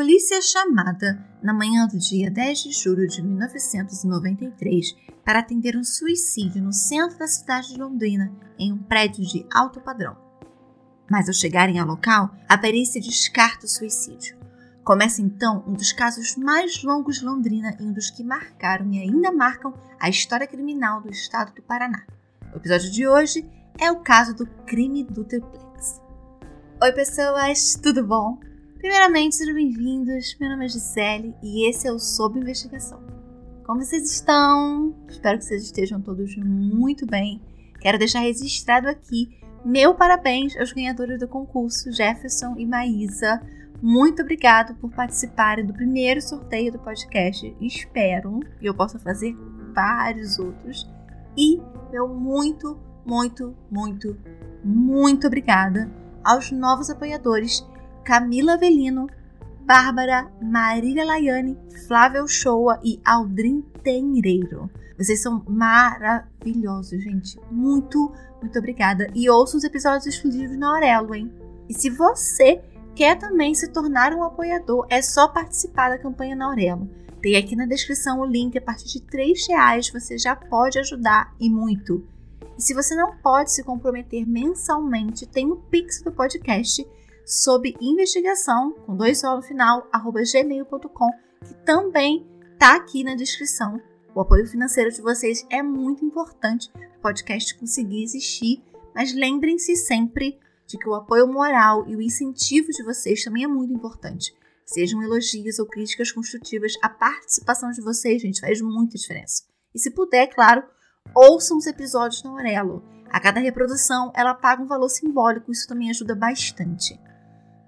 polícia é chamada na manhã do dia 10 de julho de 1993 para atender um suicídio no centro da cidade de Londrina, em um prédio de alto padrão. Mas ao chegarem ao local, a perícia descarta o suicídio. Começa então um dos casos mais longos de Londrina e um dos que marcaram e ainda marcam a história criminal do estado do Paraná. O episódio de hoje é o caso do crime do triplex. Oi, pessoas, tudo bom? Primeiramente, sejam bem-vindos. Meu nome é Gisele e esse é o Sob Investigação. Como vocês estão? Espero que vocês estejam todos muito bem. Quero deixar registrado aqui meu parabéns aos ganhadores do concurso Jefferson e Maísa. Muito obrigado por participarem do primeiro sorteio do podcast. Espero que eu possa fazer vários outros. E meu muito, muito, muito, muito obrigada aos novos apoiadores Camila Avelino, Bárbara, Marília Laiane, Flávia Shoa e Aldrin Tenreiro. Vocês são maravilhosos, gente. Muito, muito obrigada. E ouça os episódios exclusivos na Aurelo, hein? E se você quer também se tornar um apoiador, é só participar da campanha na Aurelo. Tem aqui na descrição o link. A partir de R$ reais você já pode ajudar e muito. E se você não pode se comprometer mensalmente, tem o Pix do podcast sob investigação, com dois O no final, arroba gmail.com, que também está aqui na descrição. O apoio financeiro de vocês é muito importante para o podcast conseguir existir, mas lembrem-se sempre de que o apoio moral e o incentivo de vocês também é muito importante. Sejam elogios ou críticas construtivas, a participação de vocês, gente, faz muita diferença. E se puder, claro, ouçam os episódios no Aurelo. A cada reprodução, ela paga um valor simbólico, isso também ajuda bastante.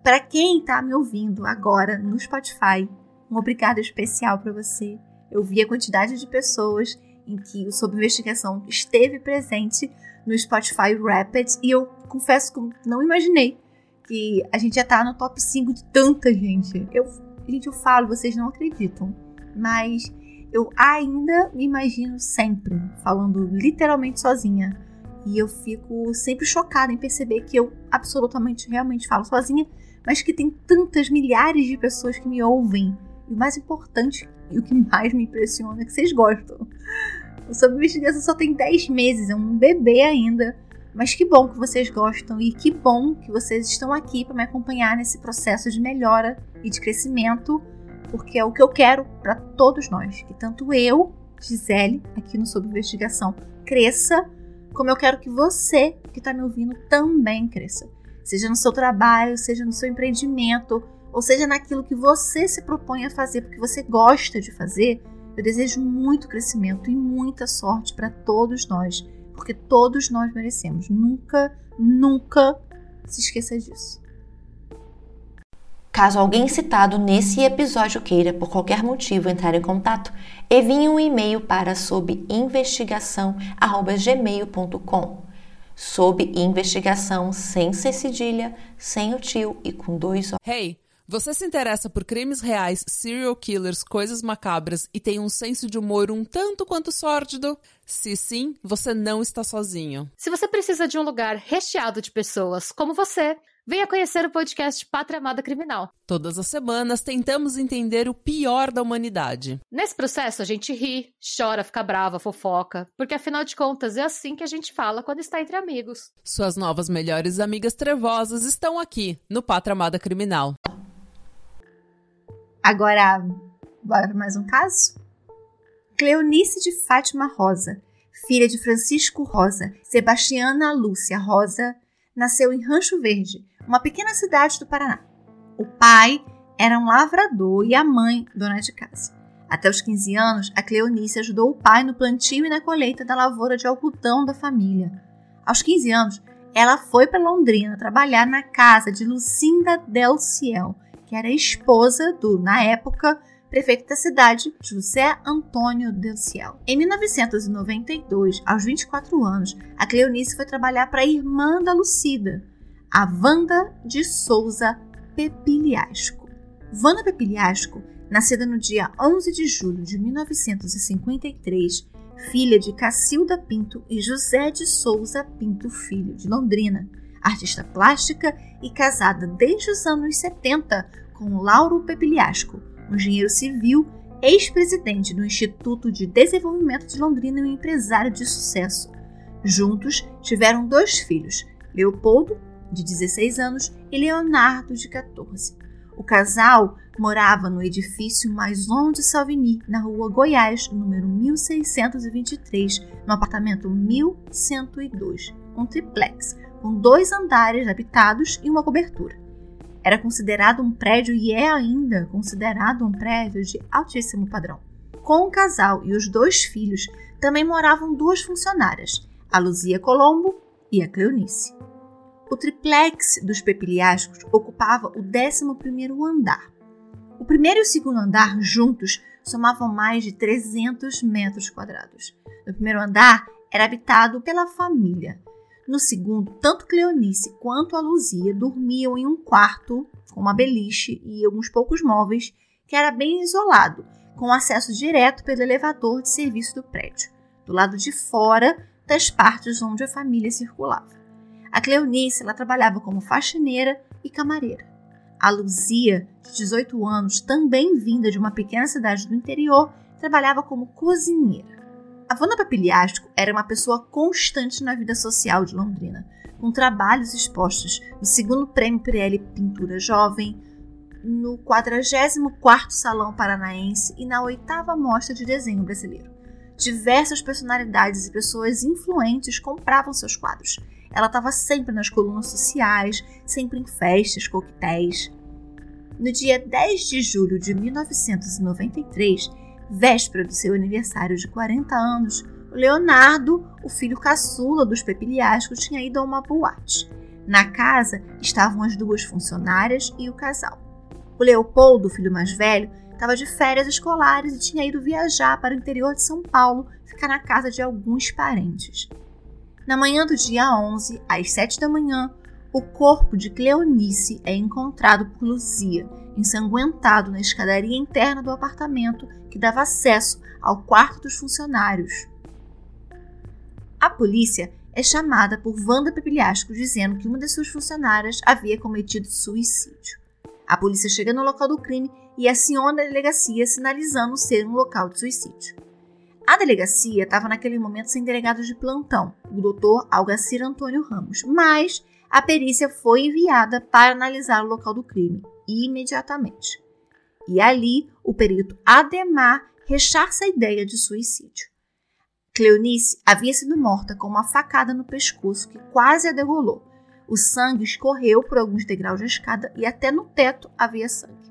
Para quem está me ouvindo agora no Spotify, um obrigado especial para você. Eu vi a quantidade de pessoas em que o Sob Investigação esteve presente no Spotify Rapids e eu confesso que não imaginei que a gente já tá no top 5 de tanta gente. Eu, gente, eu falo, vocês não acreditam, mas eu ainda me imagino sempre falando literalmente sozinha. E eu fico sempre chocada em perceber que eu absolutamente, realmente falo sozinha mas que tem tantas milhares de pessoas que me ouvem. E o mais importante e o que mais me impressiona é que vocês gostam. O Sob Investigação só tem 10 meses, é um bebê ainda. Mas que bom que vocês gostam e que bom que vocês estão aqui para me acompanhar nesse processo de melhora e de crescimento, porque é o que eu quero para todos nós. Que tanto eu, Gisele, aqui no Sob Investigação, cresça, como eu quero que você que está me ouvindo também cresça seja no seu trabalho, seja no seu empreendimento, ou seja naquilo que você se propõe a fazer porque você gosta de fazer, eu desejo muito crescimento e muita sorte para todos nós, porque todos nós merecemos. Nunca, nunca se esqueça disso. Caso alguém citado nesse episódio queira, por qualquer motivo, entrar em contato, envie um e-mail para sob investigação@gmail.com sob investigação sem ser cedilha, sem o tio e com dois Hey, você se interessa por crimes reais, serial killers, coisas macabras e tem um senso de humor um tanto quanto sórdido? Se sim, você não está sozinho. Se você precisa de um lugar recheado de pessoas como você, Venha conhecer o podcast Pátria Amada Criminal. Todas as semanas tentamos entender o pior da humanidade. Nesse processo a gente ri, chora, fica brava, fofoca, porque afinal de contas é assim que a gente fala quando está entre amigos. Suas novas melhores amigas trevosas estão aqui no Pátria Amada Criminal. Agora, bora para mais um caso? Cleonice de Fátima Rosa, filha de Francisco Rosa, Sebastiana Lúcia Rosa, nasceu em Rancho Verde, uma pequena cidade do Paraná. O pai era um lavrador e a mãe dona de casa. Até os 15 anos, a Cleonice ajudou o pai no plantio e na colheita da lavoura de algodão da família. Aos 15 anos, ela foi para Londrina trabalhar na casa de Lucinda Del Ciel, que era esposa do, na época, prefeito da cidade, José Antônio Del Ciel. Em 1992, aos 24 anos, a Cleonice foi trabalhar para a irmã da Lucida, a Wanda de Souza Pepiliasco. Wanda Pepiliasco, nascida no dia 11 de julho de 1953, filha de Cacilda Pinto e José de Souza Pinto Filho, de Londrina, artista plástica e casada desde os anos 70 com Lauro Pepiliasco, um engenheiro civil, ex-presidente do Instituto de Desenvolvimento de Londrina e um empresário de sucesso. Juntos tiveram dois filhos, Leopoldo, de 16 anos, e Leonardo, de 14. O casal morava no edifício Maison de Salvini, na rua Goiás, número 1623, no apartamento 1102, um triplex, com dois andares habitados e uma cobertura. Era considerado um prédio e é ainda considerado um prédio de altíssimo padrão. Com o casal e os dois filhos também moravam duas funcionárias, a Luzia Colombo e a Cleonice. O triplex dos Pepiliascos ocupava o 11º andar. O primeiro e o segundo andar juntos somavam mais de 300 metros quadrados. No primeiro andar era habitado pela família. No segundo, tanto Cleonice quanto a Luzia dormiam em um quarto com uma beliche e alguns poucos móveis que era bem isolado, com acesso direto pelo elevador de serviço do prédio, do lado de fora das partes onde a família circulava. A Cleonice ela trabalhava como faxineira e camareira. A Luzia, de 18 anos, também vinda de uma pequena cidade do interior, trabalhava como cozinheira. A Vanda Papiliástico era uma pessoa constante na vida social de Londrina, com trabalhos expostos no segundo prêmio Pirelli Pintura Jovem, no 44º Salão Paranaense e na oitava Mostra de Desenho Brasileiro. Diversas personalidades e pessoas influentes compravam seus quadros, ela estava sempre nas colunas sociais, sempre em festas, coquetéis. No dia 10 de julho de 1993, véspera do seu aniversário de 40 anos, Leonardo, o filho caçula dos Pepiliascos, tinha ido a uma boate. Na casa estavam as duas funcionárias e o casal. O Leopoldo, o filho mais velho, estava de férias escolares e tinha ido viajar para o interior de São Paulo, ficar na casa de alguns parentes. Na manhã do dia 11, às 7 da manhã, o corpo de Cleonice é encontrado por Luzia, ensanguentado na escadaria interna do apartamento que dava acesso ao quarto dos funcionários. A polícia é chamada por Wanda Pepilhasco dizendo que uma das suas funcionárias havia cometido suicídio. A polícia chega no local do crime e aciona a delegacia sinalizando ser um local de suicídio. A delegacia estava naquele momento sem delegado de plantão, o doutor Algacir Antônio Ramos, mas a perícia foi enviada para analisar o local do crime imediatamente. E ali, o perito Ademar rechaça a ideia de suicídio. Cleonice havia sido morta com uma facada no pescoço que quase a degolou. O sangue escorreu por alguns degraus da escada e até no teto havia sangue.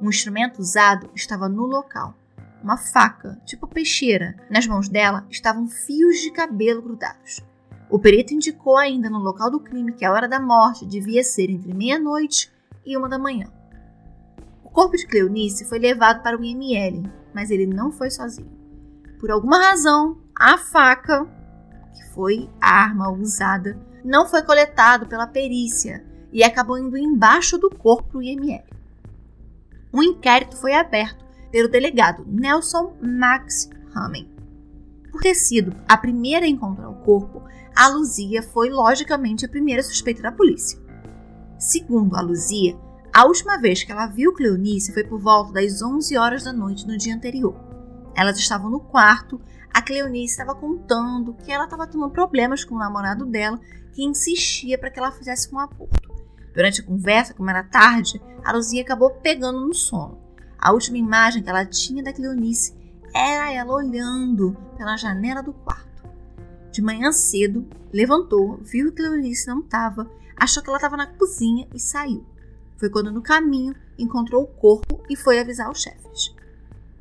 Um instrumento usado estava no local uma faca, tipo peixeira. Nas mãos dela estavam fios de cabelo grudados. O perito indicou ainda no local do crime que a hora da morte devia ser entre meia-noite e uma da manhã. O corpo de Cleonice foi levado para o IML, mas ele não foi sozinho. Por alguma razão, a faca, que foi a arma usada, não foi coletado pela perícia e acabou indo embaixo do corpo do IML. Um inquérito foi aberto pelo delegado Nelson Max Hamming. Por ter sido a primeira a encontrar o corpo, a Luzia foi logicamente a primeira suspeita da polícia. Segundo a Luzia, a última vez que ela viu Cleonice foi por volta das 11 horas da noite no dia anterior. Elas estavam no quarto, a Cleonice estava contando que ela estava tendo problemas com o namorado dela, que insistia para que ela fizesse um aborto. Durante a conversa, como era tarde, a Luzia acabou pegando no sono. A última imagem que ela tinha da Cleonice era ela olhando pela janela do quarto. De manhã cedo, levantou, viu que Cleonice não estava, achou que ela estava na cozinha e saiu. Foi quando no caminho encontrou o corpo e foi avisar os chefes.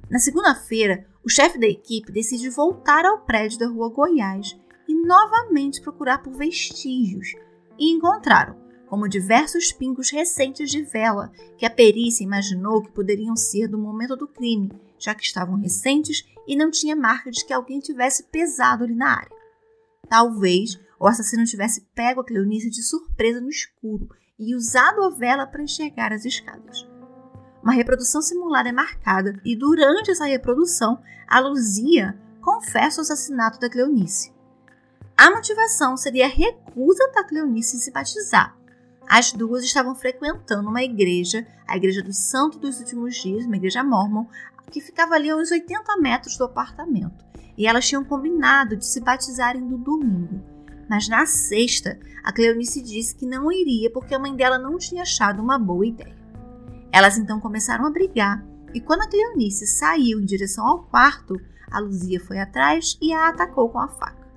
Na segunda-feira, o chefe da equipe decide voltar ao prédio da rua Goiás e novamente procurar por vestígios. E encontraram como diversos pingos recentes de vela que a perícia imaginou que poderiam ser do momento do crime, já que estavam recentes e não tinha marca de que alguém tivesse pesado ali na área. Talvez o assassino tivesse pego a Cleonice de surpresa no escuro e usado a vela para enxergar as escadas. Uma reprodução simulada é marcada e durante essa reprodução a Luzia confessa o assassinato da Cleonice. A motivação seria a recusa da Cleonice em se batizar, As duas estavam frequentando uma igreja, a Igreja do Santo dos Últimos Dias, uma igreja mormon, que ficava ali a uns 80 metros do apartamento. E elas tinham combinado de se batizarem no domingo. Mas na sexta, a Cleonice disse que não iria porque a mãe dela não tinha achado uma boa ideia. Elas então começaram a brigar, e quando a Cleonice saiu em direção ao quarto, a Luzia foi atrás e a atacou com a faca.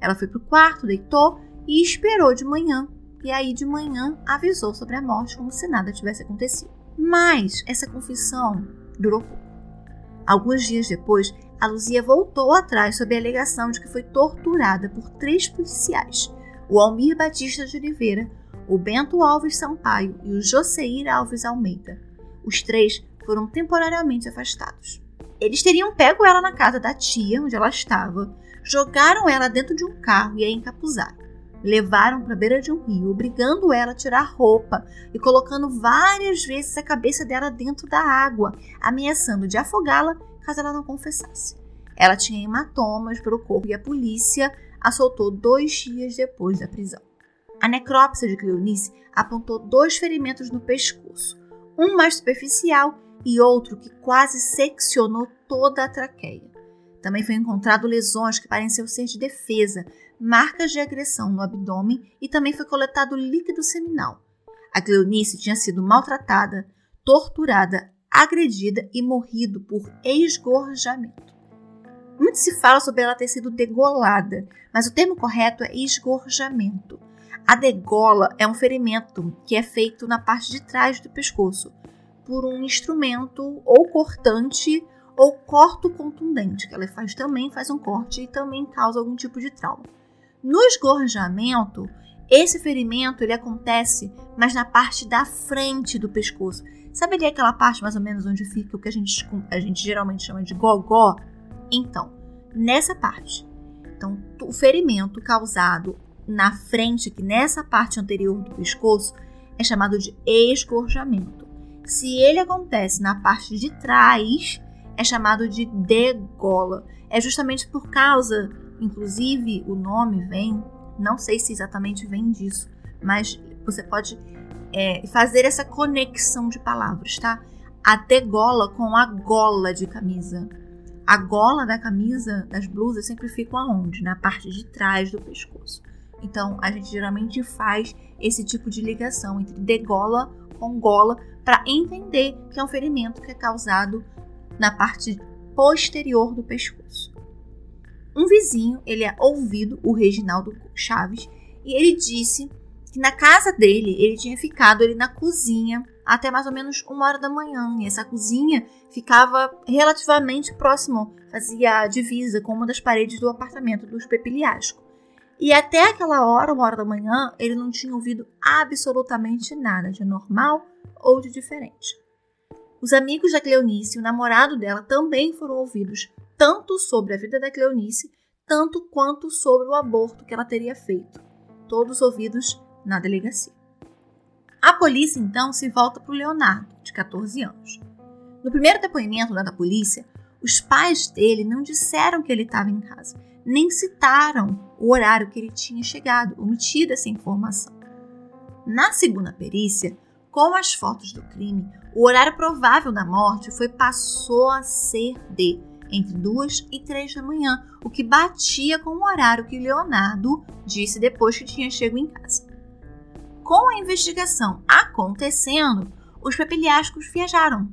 Ela foi para o quarto, deitou e esperou de manhã e aí de manhã avisou sobre a morte como se nada tivesse acontecido. Mas essa confissão durou pouco. Alguns dias depois, a Luzia voltou atrás sob a alegação de que foi torturada por três policiais: o Almir Batista de Oliveira, o Bento Alves Sampaio e o Joseir Alves Almeida. Os três foram temporariamente afastados. Eles teriam pego ela na casa da tia, onde ela estava, jogaram ela dentro de um carro e a encapuzaram levaram para a beira de um rio, obrigando ela a tirar roupa e colocando várias vezes a cabeça dela dentro da água, ameaçando de afogá-la caso ela não confessasse. Ela tinha hematomas pelo corpo e a polícia a soltou dois dias depois da prisão. A necrópsia de Cleonice apontou dois ferimentos no pescoço, um mais superficial e outro que quase seccionou toda a traqueia. Também foi encontrado lesões que pareciam ser de defesa, marcas de agressão no abdômen e também foi coletado líquido seminal. A Cleonice tinha sido maltratada, torturada, agredida e morrido por esgorjamento. Muito se fala sobre ela ter sido degolada, mas o termo correto é esgorjamento. A degola é um ferimento que é feito na parte de trás do pescoço por um instrumento ou cortante ou corto contundente, que ela faz também faz um corte e também causa algum tipo de trauma. No esgorjamento, esse ferimento ele acontece mais na parte da frente do pescoço. Sabe ali aquela parte mais ou menos onde fica o que a gente, a gente geralmente chama de gogó? Então, nessa parte. Então, o ferimento causado na frente, que nessa parte anterior do pescoço, é chamado de esgorjamento. Se ele acontece na parte de trás, é chamado de degola. É justamente por causa Inclusive, o nome vem, não sei se exatamente vem disso, mas você pode é, fazer essa conexão de palavras, tá? A degola com a gola de camisa. A gola da camisa, das blusas, sempre fica aonde? Na parte de trás do pescoço. Então, a gente geralmente faz esse tipo de ligação entre degola com gola para entender que é um ferimento que é causado na parte posterior do pescoço. Um vizinho, ele é ouvido, o Reginaldo Chaves, e ele disse que na casa dele, ele tinha ficado ali na cozinha até mais ou menos uma hora da manhã. E essa cozinha ficava relativamente próximo, fazia divisa com uma das paredes do apartamento dos Pepiliasco. E até aquela hora, uma hora da manhã, ele não tinha ouvido absolutamente nada de normal ou de diferente. Os amigos da Cleonice e o namorado dela também foram ouvidos tanto sobre a vida da Cleonice, tanto quanto sobre o aborto que ela teria feito, todos ouvidos na delegacia. A polícia então se volta para o Leonardo, de 14 anos. No primeiro depoimento da polícia, os pais dele não disseram que ele estava em casa, nem citaram o horário que ele tinha chegado, omitido essa informação. Na segunda perícia, com as fotos do crime, o horário provável da morte foi passou a ser de entre duas e três da manhã, o que batia com o horário que Leonardo disse depois que tinha chego em casa. Com a investigação acontecendo, os pepeliascos viajaram.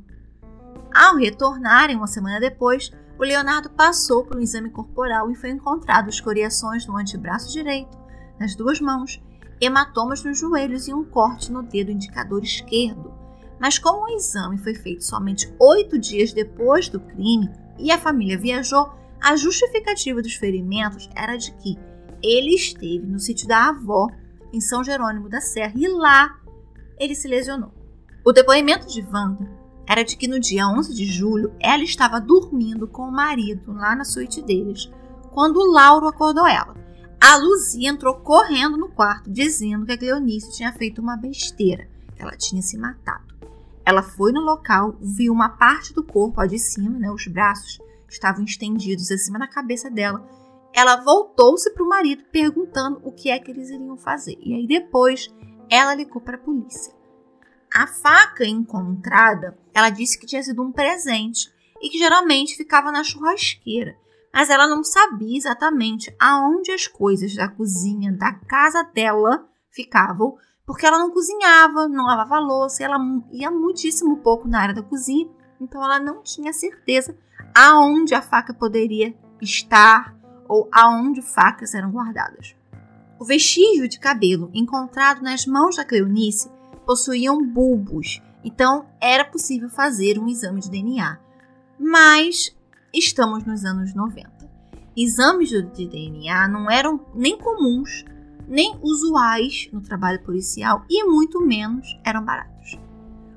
Ao retornarem uma semana depois, o Leonardo passou por um exame corporal e foi encontrado escoriações no antebraço direito, nas duas mãos, hematomas nos joelhos e um corte no dedo indicador esquerdo. Mas como o exame foi feito somente oito dias depois do crime, e a família viajou, a justificativa dos ferimentos era de que ele esteve no sítio da avó, em São Jerônimo da Serra, e lá ele se lesionou. O depoimento de Wanda era de que no dia 11 de julho ela estava dormindo com o marido lá na suíte deles, quando o Lauro acordou ela. A Luzia entrou correndo no quarto, dizendo que a Cleonice tinha feito uma besteira, que ela tinha se matado. Ela foi no local, viu uma parte do corpo, de cima, né, os braços estavam estendidos acima da cabeça dela. Ela voltou-se para o marido perguntando o que é que eles iriam fazer. E aí depois ela ligou para a polícia. A faca encontrada, ela disse que tinha sido um presente e que geralmente ficava na churrasqueira, mas ela não sabia exatamente aonde as coisas da cozinha da casa dela ficavam, porque ela não cozinhava, não lavava louça, ela ia muitíssimo pouco na área da cozinha, então ela não tinha certeza aonde a faca poderia estar ou aonde facas eram guardadas. O vestígio de cabelo encontrado nas mãos da Cleonice possuíam bulbos, então era possível fazer um exame de DNA. Mas estamos nos anos 90. Exames de DNA não eram nem comuns, nem usuais no trabalho policial e muito menos eram baratos.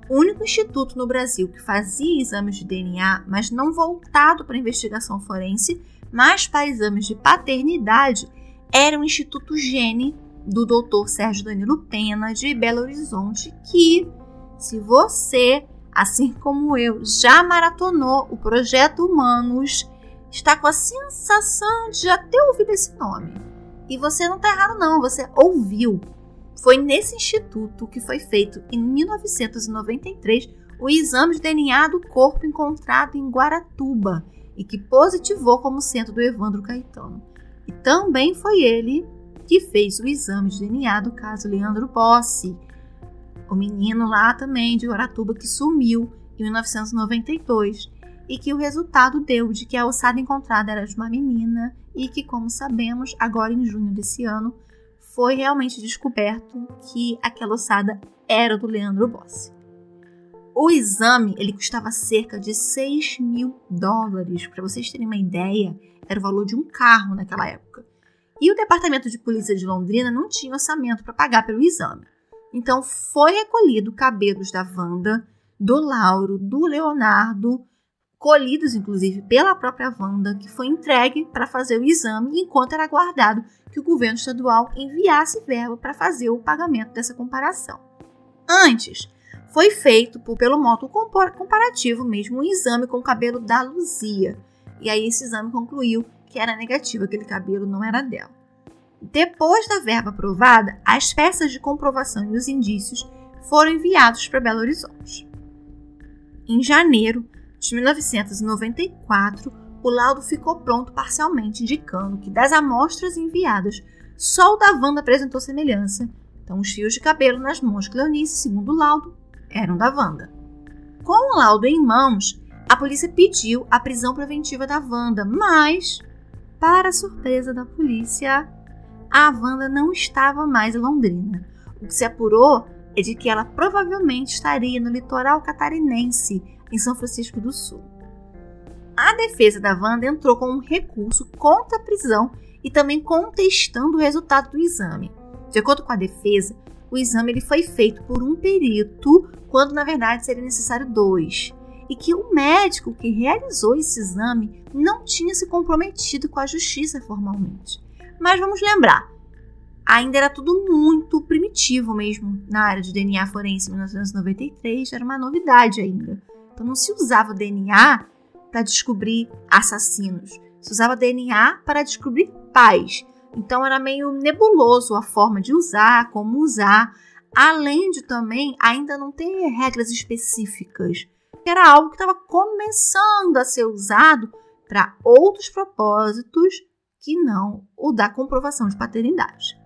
O único instituto no Brasil que fazia exames de DNA, mas não voltado para investigação forense, mas para exames de paternidade, era o Instituto Gene do Dr. Sérgio Danilo Pena de Belo Horizonte, que, se você, assim como eu, já maratonou o projeto Humanos, está com a sensação de já ter ouvido esse nome. E você não está errado, não, você ouviu. Foi nesse instituto que foi feito, em 1993, o exame de DNA do corpo encontrado em Guaratuba e que positivou como centro do Evandro Caetano. E também foi ele que fez o exame de DNA do caso Leandro Bossi, o menino lá também de Guaratuba que sumiu em 1992 e que o resultado deu de que a ossada encontrada era de uma menina e que, como sabemos, agora em junho desse ano, foi realmente descoberto que aquela ossada era do Leandro Bossi. O exame ele custava cerca de 6 mil dólares. Para vocês terem uma ideia, era o valor de um carro naquela época. E o Departamento de Polícia de Londrina não tinha orçamento para pagar pelo exame. Então foi recolhido cabelos da Wanda, do Lauro, do Leonardo, colhidos inclusive pela própria Wanda, que foi entregue para fazer o exame enquanto era aguardado que o governo estadual enviasse verba para fazer o pagamento dessa comparação. Antes, foi feito por, pelo modo comparativo mesmo um exame com o cabelo da Luzia. E aí esse exame concluiu que era negativo, aquele cabelo não era dela. Depois da verba aprovada, as peças de comprovação e os indícios foram enviados para Belo Horizonte. Em janeiro, de 1994, o laudo ficou pronto parcialmente, indicando que das amostras enviadas, só o da Wanda apresentou semelhança. Então, os fios de cabelo nas mãos de Cleonice, segundo o laudo, eram da Wanda. Com o laudo em mãos, a polícia pediu a prisão preventiva da Wanda, mas, para surpresa da polícia, a Wanda não estava mais em Londrina. O que se apurou é de que ela provavelmente estaria no litoral catarinense, em São Francisco do Sul. A defesa da Wanda entrou com um recurso contra a prisão e também contestando o resultado do exame. De acordo com a defesa, o exame ele foi feito por um perito, quando na verdade seria necessário dois, e que o médico que realizou esse exame não tinha se comprometido com a justiça formalmente. Mas vamos lembrar, ainda era tudo muito primitivo mesmo na área de DNA forense em 1993, era uma novidade ainda. Então não se usava DNA para descobrir assassinos, se usava DNA para descobrir pais. Então era meio nebuloso a forma de usar, como usar, além de também ainda não ter regras específicas. Era algo que estava começando a ser usado para outros propósitos que não o da comprovação de paternidade.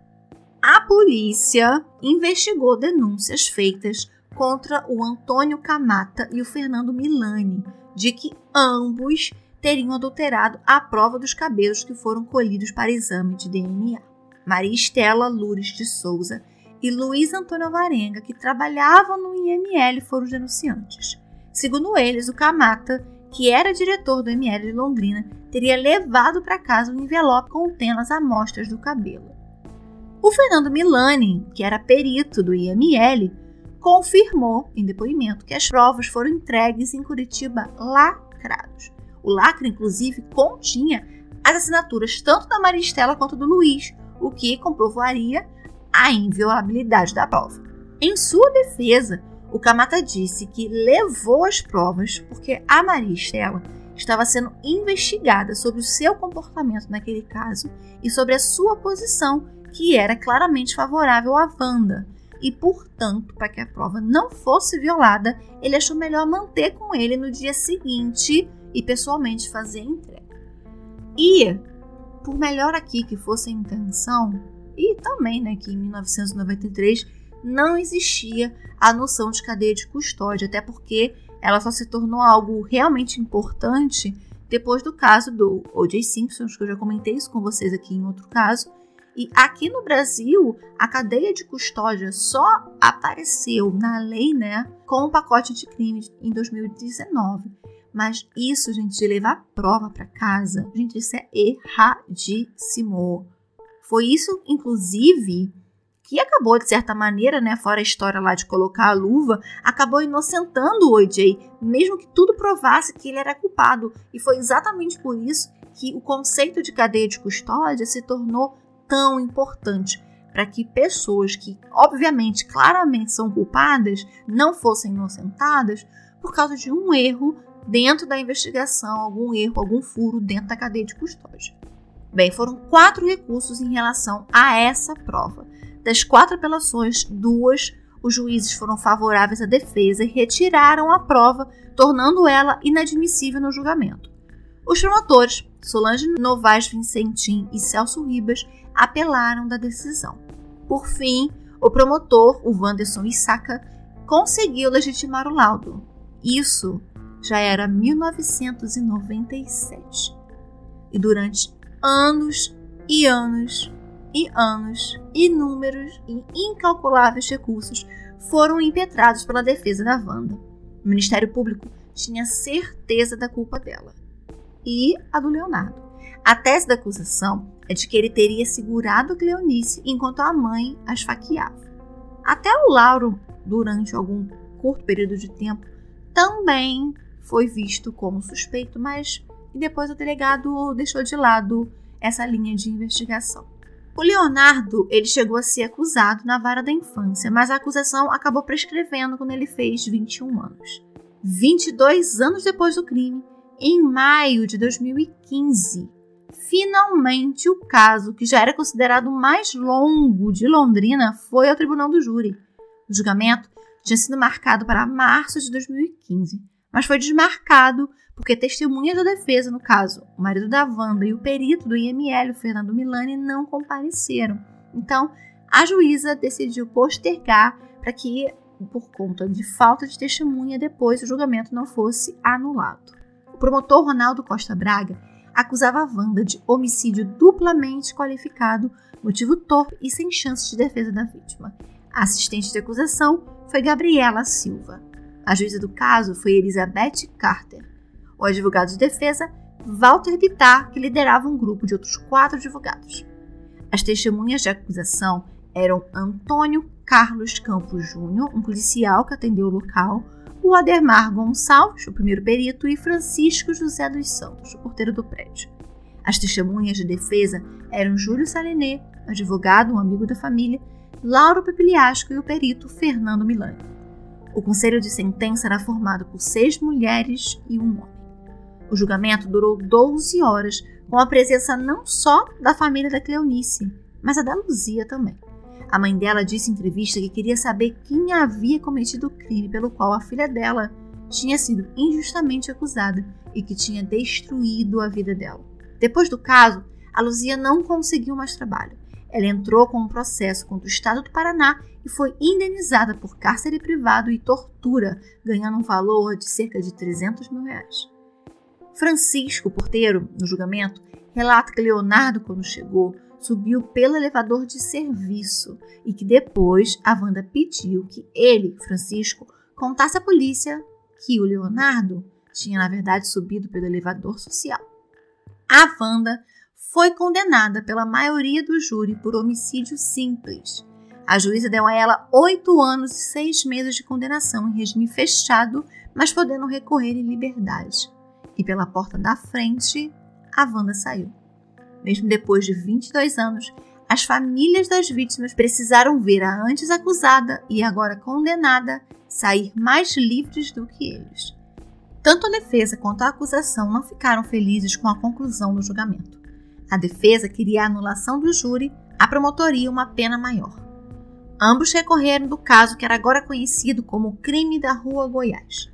A polícia investigou denúncias feitas contra o Antônio Camata e o Fernando Milani, de que ambos teriam adulterado a prova dos cabelos que foram colhidos para exame de DNA. Maria Estela Lures de Souza e Luiz Antônio Alvarenga, que trabalhavam no IML, foram os denunciantes. Segundo eles, o Camata, que era diretor do IML de Londrina, teria levado para casa um envelope contendo as amostras do cabelo. O Fernando Milani, que era perito do IML, confirmou em depoimento que as provas foram entregues em Curitiba lacrados. O lacre, inclusive, continha as assinaturas tanto da Maria Estela quanto do Luiz, o que comprovaria a inviolabilidade da prova. Em sua defesa, o Camata disse que levou as provas porque a Maria Estela estava sendo investigada sobre o seu comportamento naquele caso e sobre a sua posição, que era claramente favorável à Wanda, e, portanto, para que a prova não fosse violada, ele achou melhor manter com ele no dia seguinte e pessoalmente fazer a entrega. E, por melhor aqui que fosse a intenção, e também né, que em 1993 não existia a noção de cadeia de custódia, até porque ela só se tornou algo realmente importante depois do caso do O.J. Simpson, que eu já comentei isso com vocês aqui em outro caso. E aqui no Brasil, a cadeia de custódia só apareceu na lei, né, com o pacote de crimes em 2019. Mas isso, gente, de levar prova para casa, gente, isso é erradíssimo. Foi isso, inclusive, que acabou, de certa maneira, né, fora a história lá de colocar a luva, acabou inocentando o OJ, mesmo que tudo provasse que ele era culpado. E foi exatamente por isso que o conceito de cadeia de custódia se tornou tão importante para que pessoas que, obviamente, claramente são culpadas, não fossem inocentadas por causa de um erro dentro da investigação, algum erro, algum furo dentro da cadeia de custódia. Bem, foram quatro recursos em relação a essa prova. Das quatro apelações, duas os juízes foram favoráveis à defesa e retiraram a prova, tornando ela inadmissível no julgamento. Os promotores, Solange Novaes Vincentim e Celso Ribas, apelaram da decisão. Por fim, o promotor, o Wanderson Isaka, conseguiu legitimar o laudo. Isso já era 1997. E durante anos e anos e anos, inúmeros e incalculáveis recursos foram impetrados pela defesa da Wanda. O Ministério Público tinha certeza da culpa dela e a do Leonardo. A tese da acusação é de que ele teria segurado Cleonice enquanto a mãe a esfaqueava. Até o Lauro, durante algum curto período de tempo, também foi visto como suspeito, mas depois o delegado deixou de lado essa linha de investigação. O Leonardo, ele chegou a ser acusado na vara da infância, mas a acusação acabou prescrevendo quando ele fez 21 anos. 22 anos depois do crime, em maio de 2015, finalmente o caso, que já era considerado o mais longo de Londrina, foi ao tribunal do júri. O julgamento tinha sido marcado para março de 2015, mas foi desmarcado porque testemunhas da defesa, no caso, o marido da Wanda e o perito do IML, Fernando Milani, não compareceram. Então, a juíza decidiu postergar para que, por conta de falta de testemunha, depois o julgamento não fosse anulado. O promotor Ronaldo Costa Braga acusava Wanda de homicídio duplamente qualificado, motivo torpe e sem chance de defesa da vítima. A assistente de acusação foi Gabriela Silva. A juíza do caso foi Elizabeth Carter. O advogado de defesa, Walter Bittar, que liderava um grupo de outros quatro advogados. As testemunhas de acusação eram Antônio Carlos Campos Júnior, um policial que atendeu o local, o Ademar Gonçalves, o primeiro perito, e Francisco José dos Santos, o porteiro do prédio. As testemunhas de defesa eram Júlio Saliné, advogado, um amigo da família, Lauro Pepiliasco e o perito Fernando Milani. O conselho de sentença era formado por seis mulheres e um homem. O julgamento durou 12 horas, com a presença não só da família da Cleonice, mas a da Luzia também. A mãe dela disse em entrevista que queria saber quem havia cometido o crime pelo qual a filha dela tinha sido injustamente acusada e que tinha destruído a vida dela. Depois do caso, a Luzia não conseguiu mais trabalho. Ela entrou com um processo contra o Estado do Paraná e foi indenizada por cárcere privado e tortura, ganhando um valor de cerca de 300 mil reais. Francisco, porteiro, no julgamento, relata que Leonardo, quando chegou, subiu pelo elevador de serviço e que depois a Wanda pediu que ele, Francisco, contasse à polícia que o Leonardo tinha, na verdade, subido pelo elevador social. A Wanda foi condenada pela maioria do júri por homicídio simples. A juíza deu a ela oito anos e seis meses de condenação em regime fechado, mas podendo recorrer em liberdade. E pela porta da frente, a Wanda saiu. Mesmo depois de 22 anos, as famílias das vítimas precisaram ver a antes acusada e agora condenada sair mais livres do que eles. Tanto a defesa quanto a acusação não ficaram felizes com a conclusão do julgamento. A defesa queria a anulação do júri, a promotoria uma pena maior. Ambos recorreram do caso que era agora conhecido como crime da Rua Goiás.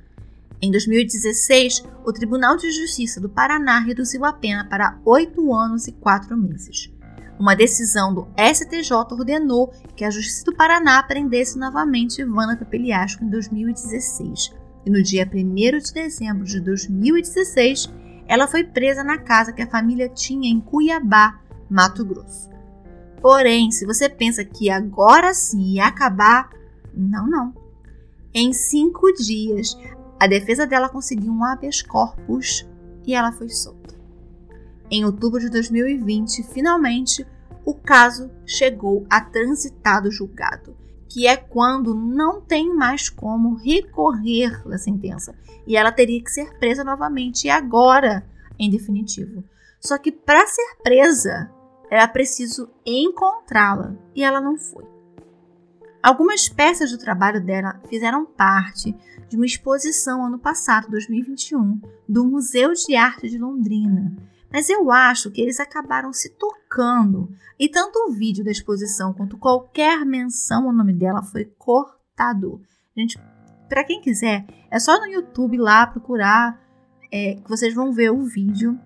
Em 2016, o Tribunal de Justiça do Paraná reduziu a pena para oito anos e quatro meses. Uma decisão do STJ ordenou que a Justiça do Paraná prendesse novamente Ivana Pepeliasco em 2016. E no dia 1 de dezembro de 2016, ela foi presa na casa que a família tinha em Cuiabá, Mato Grosso. Porém, se você pensa que agora sim ia acabar, não, não. Em cinco dias, a defesa dela conseguiu um habeas corpus e ela foi solta. Em outubro de 2020, finalmente, o caso chegou a transitado julgado, que é quando não tem mais como recorrer da sentença e ela teria que ser presa novamente e agora, em definitivo. Só que para ser presa, era preciso encontrá-la e ela não foi. Algumas peças do trabalho dela fizeram parte de uma exposição ano passado, 2021, do Museu de Arte de Londrina. Mas eu acho que eles acabaram se tocando e tanto o vídeo da exposição quanto qualquer menção ao nome dela foi cortado. Gente, para quem quiser, é só no YouTube lá procurar é, que vocês vão ver o vídeo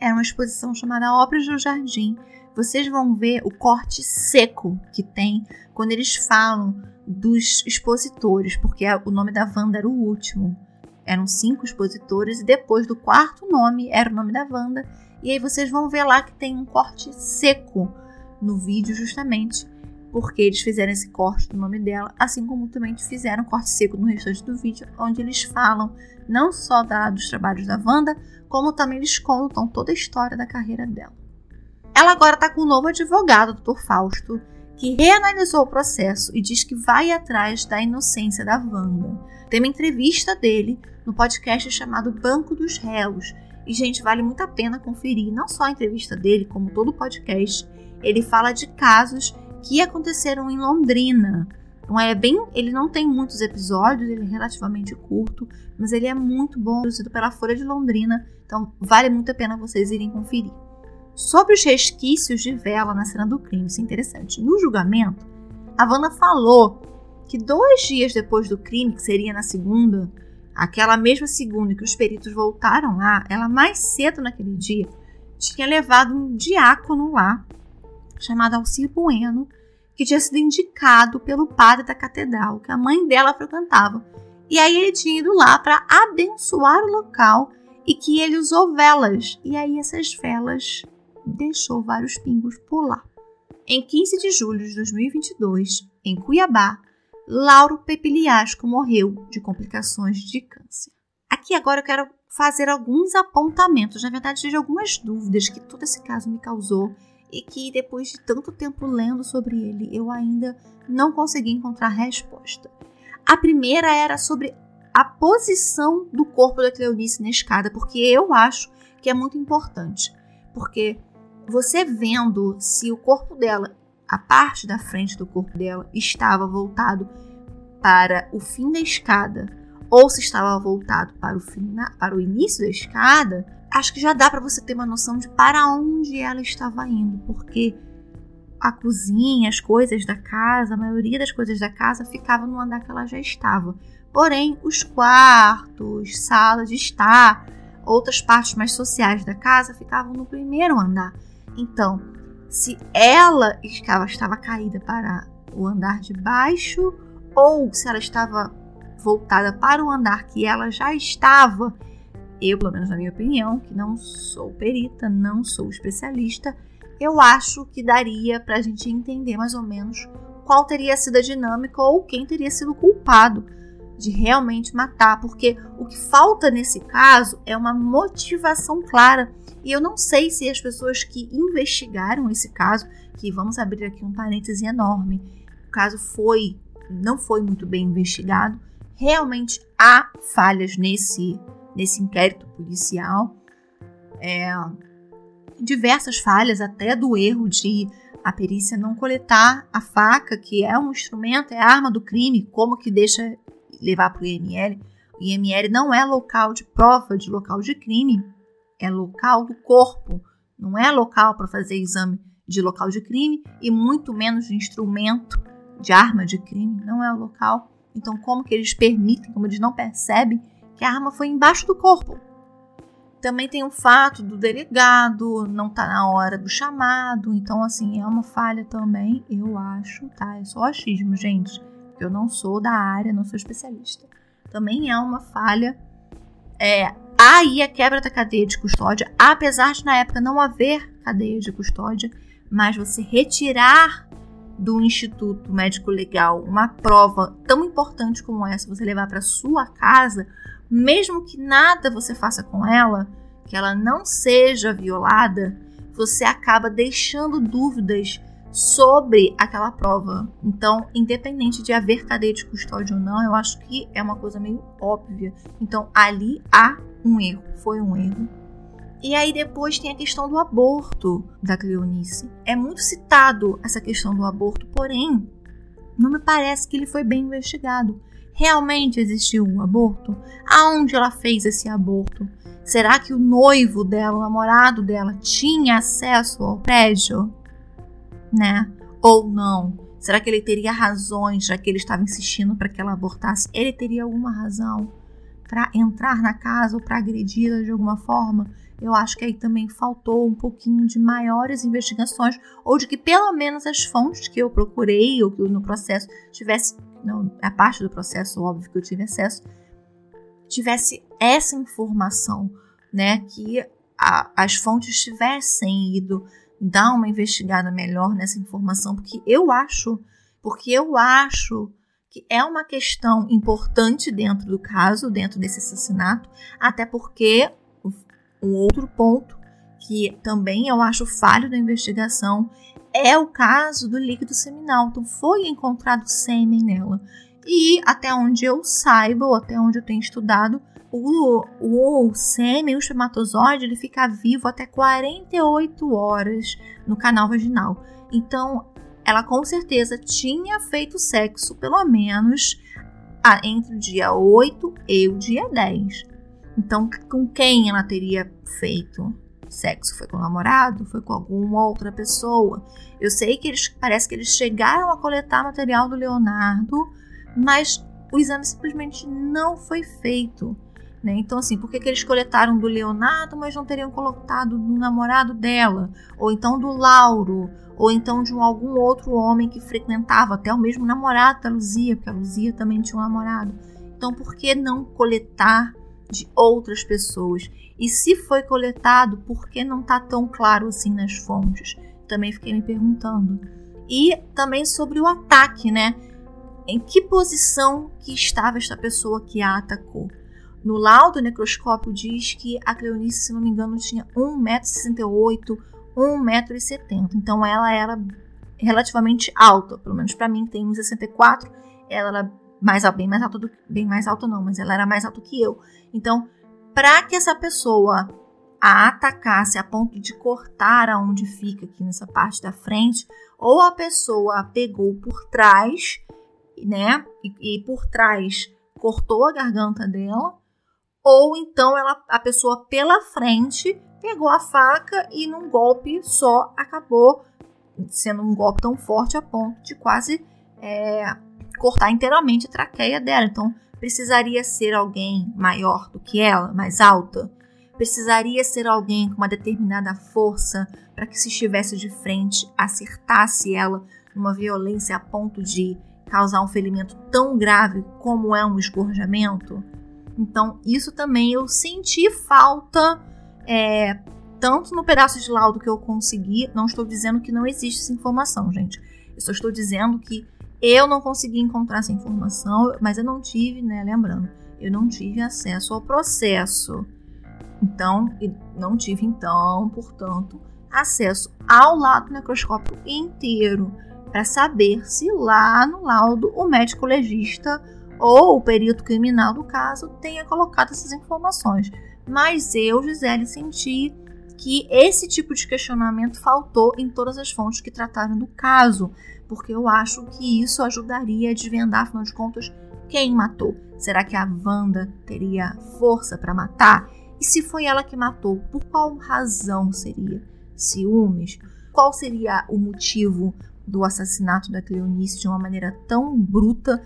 era uma exposição chamada Obras do Jardim. Vocês vão ver o corte seco que tem quando eles falam dos expositores, porque o nome da Wanda era o último. Eram cinco expositores e depois do quarto nome era o nome da Wanda. E aí vocês vão ver lá que tem um corte seco no vídeo justamente porque eles fizeram esse corte do nome dela, assim como também fizeram um corte seco no restante do vídeo, onde eles falam não só da, dos trabalhos da Wanda, como também eles contam toda a história da carreira dela. Ela agora está com um novo advogado, Dr. Fausto, que reanalisou o processo e diz que vai atrás da inocência da Wanda. Tem uma entrevista dele no podcast chamado Banco dos Réus. E, gente, vale muito a pena conferir não só a entrevista dele, como todo o podcast. Ele fala de casos que aconteceram em Londrina. Então é bem, ele não tem muitos episódios, ele é relativamente curto, mas ele é muito bom, produzido pela Folha de Londrina, então vale muito a pena vocês irem conferir. Sobre os resquícios de vela na cena do crime, isso é interessante. No julgamento, a Wanda falou que dois dias depois do crime, que seria na segunda, aquela mesma segunda que os peritos voltaram lá, ela mais cedo naquele dia tinha levado um diácono lá chamada Alcir Bueno, que tinha sido indicado pelo padre da catedral, que a mãe dela frequentava. E aí ele tinha ido lá para abençoar o local e que ele usou velas. E aí essas velas deixou vários pingos por lá. Em 15 de julho de 2022, em Cuiabá, Lauro Pepiliasco morreu de complicações de câncer. Aqui agora eu quero fazer alguns apontamentos, na verdade, de algumas dúvidas que todo esse caso me causou e que depois de tanto tempo lendo sobre ele, eu ainda não consegui encontrar resposta. A primeira era sobre a posição do corpo da Cleonice na escada, porque eu acho que é muito importante. Porque você vendo se o corpo dela, a parte da frente do corpo dela, estava voltado para o fim da escada ou se estava voltado para o, fim, para o início da escada, acho que já dá para você ter uma noção de para onde ela estava indo, porque a cozinha, as coisas da casa, a maioria das coisas da casa ficava no andar que ela já estava. Porém, os quartos, sala de estar, outras partes mais sociais da casa ficavam no primeiro andar. Então, se ela estava, estava caída para o andar de baixo ou se ela estava voltada para o andar que ela já estava, eu, pelo menos na minha opinião, que não sou perita, não sou especialista, eu acho que daria para a gente entender mais ou menos qual teria sido a dinâmica ou quem teria sido culpado de realmente matar, porque o que falta nesse caso é uma motivação clara. E eu não sei se as pessoas que investigaram esse caso, que vamos abrir aqui um parêntese enorme, o caso foi não foi muito bem investigado, realmente há falhas nesse nesse inquérito policial. É, diversas falhas, até do erro de a perícia não coletar a faca, que é um instrumento, é arma do crime, como que deixa levar para o IML. O IML não é local de prova de local de crime, é local do corpo, não é local para fazer exame de local de crime e muito menos de instrumento de arma de crime, não é o local. Então, como que eles permitem, como eles não percebem que a arma foi embaixo do corpo? Também tem o fato do delegado não estar tá na hora do chamado, então assim, é uma falha também, eu acho, tá? É só achismo, gente. Eu não sou da área, não sou especialista. Também é uma falha. É, há aí a quebra da cadeia de custódia, apesar de na época não haver cadeia de custódia, mas você retirar do Instituto Médico Legal uma prova tão importante como essa, você levar para sua casa, mesmo que nada você faça com ela, que ela não seja violada, você acaba deixando dúvidas sobre aquela prova. Então, independente de haver cadeia de custódia ou não, eu acho que é uma coisa meio óbvia. Então, ali há um erro, foi um erro. E aí depois tem a questão do aborto da Cleonice. É muito citado essa questão do aborto, porém, não me parece que ele foi bem investigado. Realmente existiu um aborto? Aonde ela fez esse aborto? Será que o noivo dela, o namorado dela, tinha acesso ao prédio? Né? Ou não? Será que ele teria razões, já que ele estava insistindo para que ela abortasse? Ele teria alguma razão para entrar na casa ou para agredi-la de alguma forma? eu acho que aí também faltou um pouquinho de maiores investigações, ou de que pelo menos as fontes que eu procurei, ou que no processo tivesse, não, a parte do processo, óbvio que eu tive acesso, tivesse essa informação, né? Que a, as fontes tivessem ido dar uma investigada melhor nessa informação, porque eu acho, porque eu acho que é uma questão importante dentro do caso, dentro desse assassinato, até porque um outro ponto que também eu acho falho da investigação é o caso do líquido seminal. Então foi encontrado sêmen nela. E até onde eu saiba, ou até onde eu tenho estudado, o, o sêmen, o espermatozoide, ele fica vivo até 48 horas no canal vaginal. Então, ela com certeza tinha feito sexo pelo menos entre o dia 8 e o dia 10. Então, com quem ela teria feito sexo? Foi com o namorado? Foi com alguma outra pessoa? Eu sei que eles parece que eles chegaram a coletar material do Leonardo, mas o exame simplesmente não foi feito. Né? Então, assim, por que, que eles coletaram do Leonardo, mas não teriam coletado do namorado dela? Ou então do Lauro? Ou então de um, algum outro homem que frequentava, até o mesmo namorado da Luzia, porque a Luzia também tinha um namorado. Então, por que não coletar de outras pessoas. E se foi coletado, por que não está tão claro assim nas fontes? Também fiquei me perguntando. E também sobre o ataque, né? Em que posição que estava esta pessoa que a atacou? No laudo necroscópio diz que a Cleonice, se não me engano, tinha 1,68m, 1,70m. Então ela era relativamente alta, pelo menos para mim que tem 1,64m, ela era mais bem mais alta do bem mais alta não, mas ela era mais alta que eu. Então, para que essa pessoa a atacasse a ponto de cortar aonde fica aqui nessa parte da frente, ou a pessoa pegou por trás, né? E, e por trás cortou a garganta dela, ou então ela, a pessoa pela frente pegou a faca e num golpe só acabou sendo um golpe tão forte a ponto de quase é, cortar inteiramente a traqueia dela. Então, precisaria ser alguém maior do que ela, mais alta. Precisaria ser alguém com uma determinada força para que, se estivesse de frente, acertasse ela numa violência a ponto de causar um ferimento tão grave como é um escorjamento. Então, isso também eu senti falta, é, tanto no pedaço de laudo que eu consegui. Não estou dizendo que não existe essa informação, gente. Eu só estou dizendo que eu não consegui encontrar essa informação, mas eu não tive, né? Lembrando, eu não tive acesso ao processo. Então, não tive, então, portanto, acesso ao lado necroscópio inteiro para saber se lá no laudo o médico legista ou o perito criminal do caso tenha colocado essas informações. Mas eu, Gisele, senti que esse tipo de questionamento faltou em todas as fontes que trataram do caso porque eu acho que isso ajudaria a desvendar, afinal de contas, quem matou. Será que a Wanda teria força para matar? E se foi ela que matou, por qual razão seria? Ciúmes? Qual seria o motivo do assassinato da Cleonice de uma maneira tão bruta,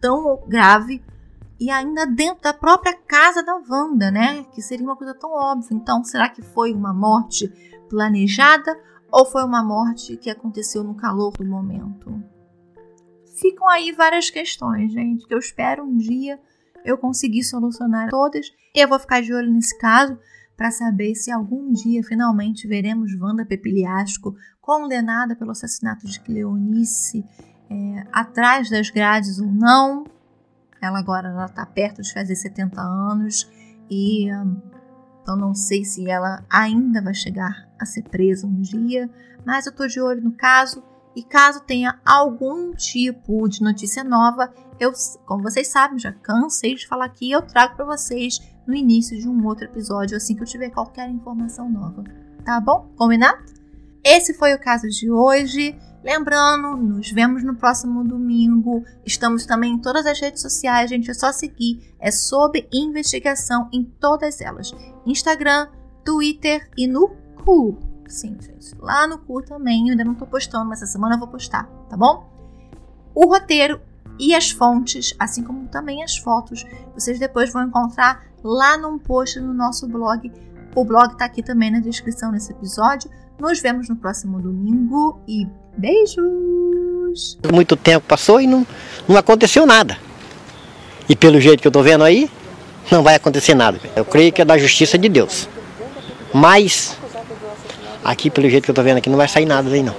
tão grave, e ainda dentro da própria casa da Wanda, né? Que seria uma coisa tão óbvia. Então, será que foi uma morte planejada ou foi uma morte que aconteceu no calor do momento? Ficam aí várias questões, gente, que eu espero um dia eu conseguir solucionar todas. Eu vou ficar de olho nesse caso para saber se algum dia finalmente veremos Wanda Pepiliasco condenada pelo assassinato de Cleonice é, atrás das grades ou não. Ela agora está perto de fazer 70 anos e então não sei se ela ainda vai chegar a ser presa um dia, mas eu estou de olho no caso e caso tenha algum tipo de notícia nova, eu, como vocês sabem, já cansei de falar aqui, eu trago para vocês no início de um outro episódio assim que eu tiver qualquer informação nova. Tá bom? Combinado? Esse foi o caso de hoje. Lembrando, nos vemos no próximo domingo. Estamos também em todas as redes sociais, gente. É só seguir. É sobre investigação em todas elas: Instagram, Twitter e no Cu. Sim, gente. Lá no Cu também. Eu ainda não tô postando, mas essa semana eu vou postar, tá bom? O roteiro e as fontes, assim como também as fotos, vocês depois vão encontrar lá num post no nosso blog. O blog tá aqui também na descrição desse episódio. Nos vemos no próximo domingo e beijos! Muito tempo passou e não, não aconteceu nada. E pelo jeito que eu tô vendo aí, não vai acontecer nada. Eu creio que é da justiça de Deus. Mas aqui pelo jeito que eu tô vendo aqui não vai sair nada daí não.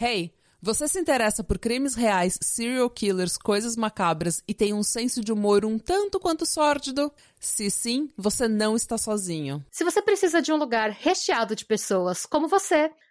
Hey, você se interessa por crimes reais, serial killers, coisas macabras e tem um senso de humor um tanto quanto sórdido? Se sim, você não está sozinho. Se você precisa de um lugar recheado de pessoas como você,